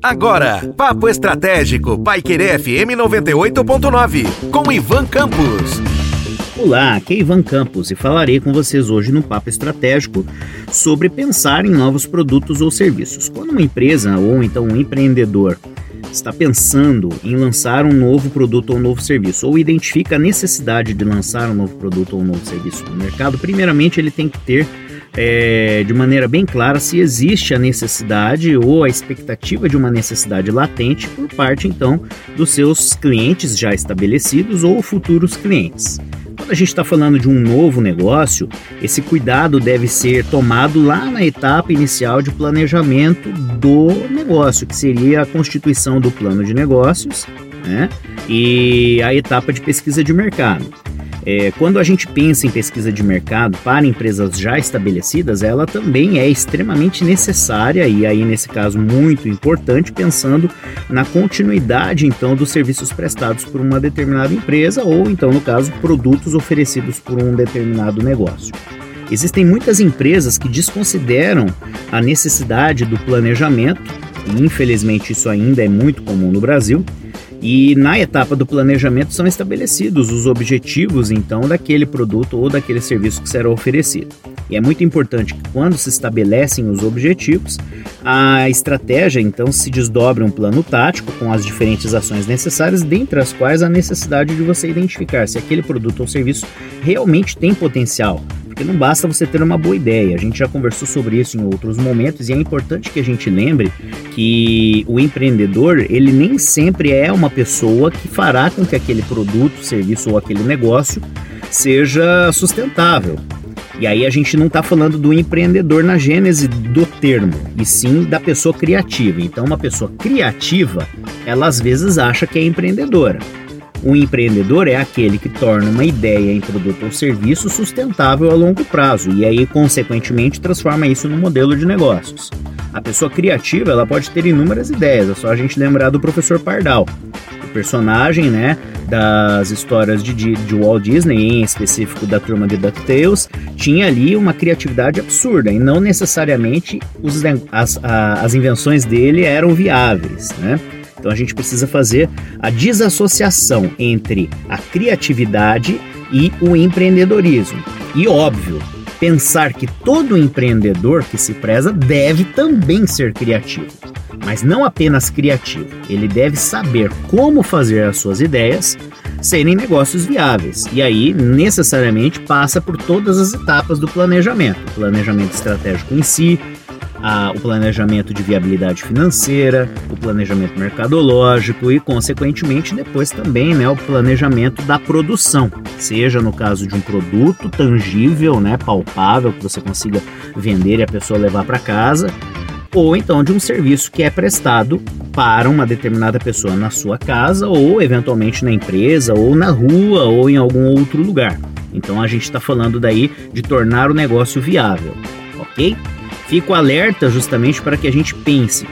Agora, Papo Estratégico, Paiquerê FM 98.9, com Ivan Campos. Olá, aqui é Ivan Campos e falarei com vocês hoje no Papo Estratégico sobre pensar em novos produtos ou serviços. Quando uma empresa ou então um empreendedor está pensando em lançar um novo produto ou um novo serviço, ou identifica a necessidade de lançar um novo produto ou um novo serviço no mercado, primeiramente ele tem que ter é, de maneira bem clara se existe a necessidade ou a expectativa de uma necessidade latente por parte então dos seus clientes já estabelecidos ou futuros clientes. Quando a gente está falando de um novo negócio, esse cuidado deve ser tomado lá na etapa inicial de planejamento do negócio, que seria a constituição do plano de negócios né, e a etapa de pesquisa de mercado. É, quando a gente pensa em pesquisa de mercado para empresas já estabelecidas, ela também é extremamente necessária e aí nesse caso muito importante, pensando na continuidade então dos serviços prestados por uma determinada empresa ou então no caso produtos oferecidos por um determinado negócio. Existem muitas empresas que desconsideram a necessidade do planejamento, e infelizmente isso ainda é muito comum no Brasil, e na etapa do planejamento são estabelecidos os objetivos, então, daquele produto ou daquele serviço que será oferecido. E é muito importante que, quando se estabelecem os objetivos, a estratégia então se desdobra um plano tático com as diferentes ações necessárias, dentre as quais a necessidade de você identificar se aquele produto ou serviço realmente tem potencial porque não basta você ter uma boa ideia. A gente já conversou sobre isso em outros momentos e é importante que a gente lembre que o empreendedor, ele nem sempre é uma pessoa que fará com que aquele produto, serviço ou aquele negócio seja sustentável. E aí a gente não está falando do empreendedor na gênese do termo, e sim da pessoa criativa. Então, uma pessoa criativa, ela às vezes acha que é empreendedora. Um empreendedor é aquele que torna uma ideia em produto ou serviço sustentável a longo prazo e aí, consequentemente, transforma isso num modelo de negócios. A pessoa criativa ela pode ter inúmeras ideias, é só a gente lembrar do professor Pardal, o personagem né, das histórias de, de Walt Disney, em específico da turma de DuckTales, tinha ali uma criatividade absurda e não necessariamente os, as, as invenções dele eram viáveis. Né? Então a gente precisa fazer a desassociação entre a criatividade e o empreendedorismo. E óbvio, pensar que todo empreendedor que se preza deve também ser criativo. Mas não apenas criativo, ele deve saber como fazer as suas ideias serem negócios viáveis. E aí, necessariamente, passa por todas as etapas do planejamento: o planejamento estratégico em si, a, o planejamento de viabilidade financeira, o planejamento mercadológico e, consequentemente, depois também né, o planejamento da produção, seja no caso de um produto tangível, né, palpável, que você consiga vender e a pessoa levar para casa, ou então de um serviço que é prestado para uma determinada pessoa na sua casa ou eventualmente na empresa ou na rua ou em algum outro lugar. Então a gente está falando daí de tornar o negócio viável, ok? Fico alerta justamente para que a gente pense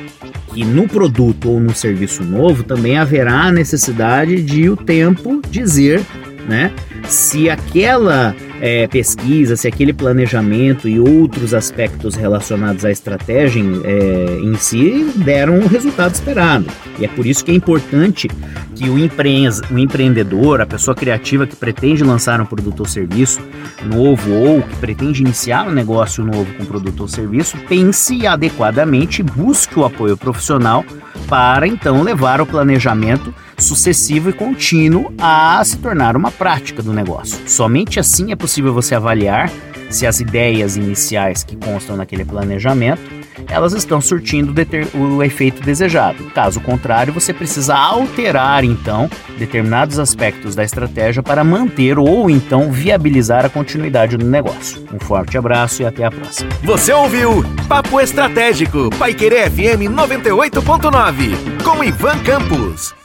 que no produto ou no serviço novo também haverá a necessidade de o tempo dizer, né, se aquela é, pesquisa, se aquele planejamento e outros aspectos relacionados à estratégia é, em si deram o resultado esperado. E é por isso que é importante que o, o empreendedor, a pessoa criativa que pretende lançar um produto ou serviço novo ou que pretende iniciar um negócio novo com produto ou serviço, pense adequadamente e busque o apoio profissional para então levar o planejamento sucessivo e contínuo a se tornar uma prática do negócio. Somente assim é possível você avaliar se as ideias iniciais que constam naquele planejamento elas estão surtindo o efeito desejado. Caso contrário, você precisa alterar então determinados aspectos da estratégia para manter ou então viabilizar a continuidade do negócio. Um forte abraço e até a próxima. Você ouviu Papo Estratégico, Paiquerê FM 98.9, com Ivan Campos.